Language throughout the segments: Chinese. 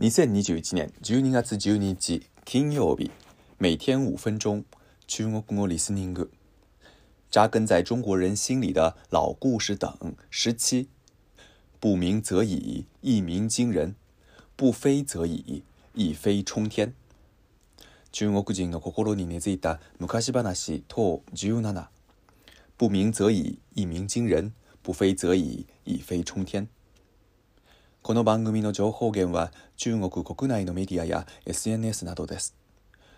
2021年12月12日，金曜日，每天五分钟，中国语 listening，扎根在中国人心里的老故事等十七，不鸣则已，一鸣惊人；不飞则已，一飞冲天。中国人的心里根深蒂固。17，不鸣则已，一鸣惊人；不飞则已，一飞冲天。この番組の情報源は中国国内のメディアや SNS などです。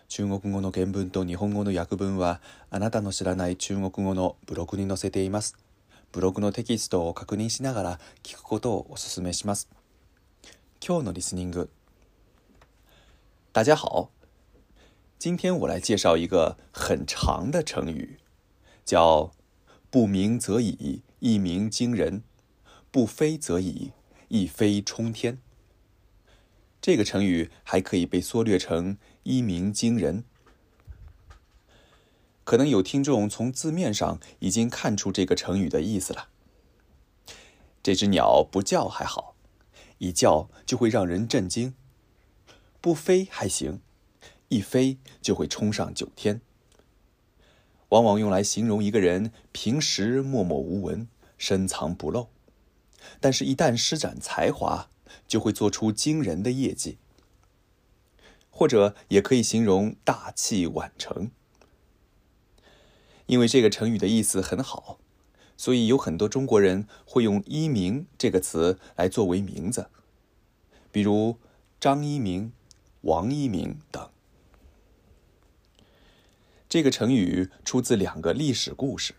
中国語の原文と日本語の訳文はあなたの知らない中国語のブログに載せています。ブログのテキストを確認しながら聞くことをお勧めします。今日のリスニング。大家好，今天我来介绍一个很长的成语，叫“不鸣则已，一鸣惊人；不飞则已。一飞冲天，这个成语还可以被缩略成“一鸣惊人”。可能有听众从字面上已经看出这个成语的意思了。这只鸟不叫还好，一叫就会让人震惊；不飞还行，一飞就会冲上九天。往往用来形容一个人平时默默无闻、深藏不露。但是，一旦施展才华，就会做出惊人的业绩，或者也可以形容大器晚成。因为这个成语的意思很好，所以有很多中国人会用“一鸣”这个词来作为名字，比如张一鸣、王一鸣等。这个成语出自两个历史故事。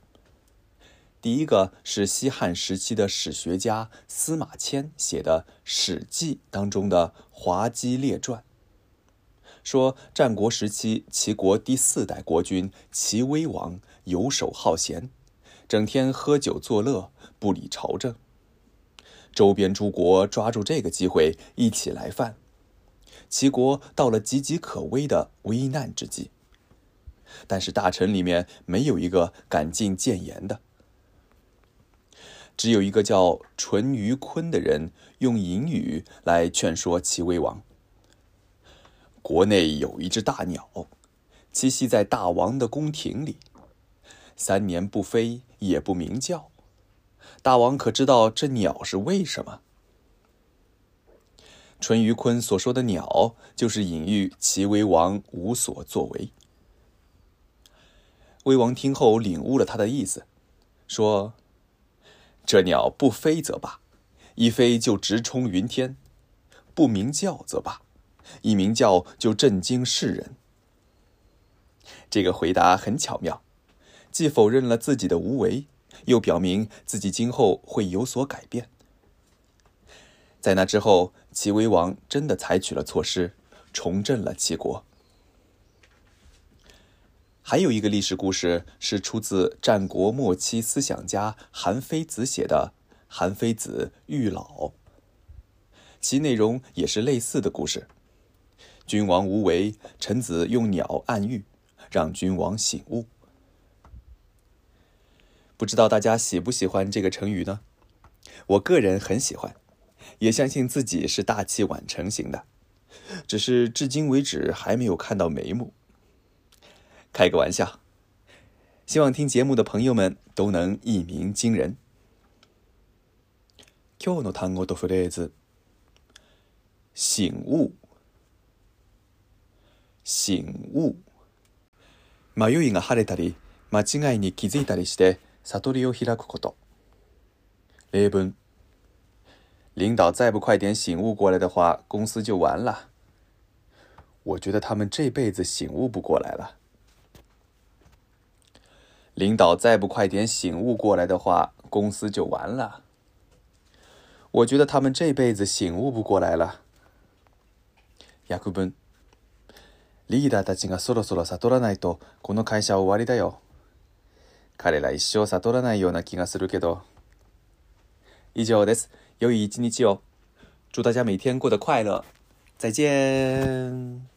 第一个是西汉时期的史学家司马迁写的《史记》当中的《滑稽列传》，说战国时期齐国第四代国君齐威王游手好闲，整天喝酒作乐，不理朝政。周边诸国抓住这个机会一起来犯，齐国到了岌岌可危的危难之际。但是大臣里面没有一个敢进谏言的。只有一个叫淳于髡的人用隐语来劝说齐威王。国内有一只大鸟，栖息在大王的宫廷里，三年不飞也不鸣叫，大王可知道这鸟是为什么？淳于髡所说的鸟，就是隐喻齐威王无所作为。威王听后领悟了他的意思，说。这鸟不飞则罢，一飞就直冲云天；不鸣叫则罢，一鸣叫就震惊世人。这个回答很巧妙，既否认了自己的无为，又表明自己今后会有所改变。在那之后，齐威王真的采取了措施，重振了齐国。还有一个历史故事是出自战国末期思想家韩非子写的《韩非子·遇老》，其内容也是类似的故事：君王无为，臣子用鸟暗喻，让君王醒悟。不知道大家喜不喜欢这个成语呢？我个人很喜欢，也相信自己是大器晚成型的，只是至今为止还没有看到眉目。开个玩笑，希望听节目的朋友们都能一鸣惊人。今日の単語とフレーズ。醒悟。醒悟。迷いが晴れたり、間違いに気づいたりして悟りを開くこと。例文：领导再不快点醒悟过来的话，公司就完了。我觉得他们这辈子醒悟不过来了。领导再不快点醒悟过来的话，公司就完了。我觉得他们这辈子醒悟不过来了。約分。リーダーたちがそろそろ悟らないとこの会社終わりだよ。彼ら一生悟らないような気がするけど。以上です。良い一日を。祝大家每天过得快乐。再见。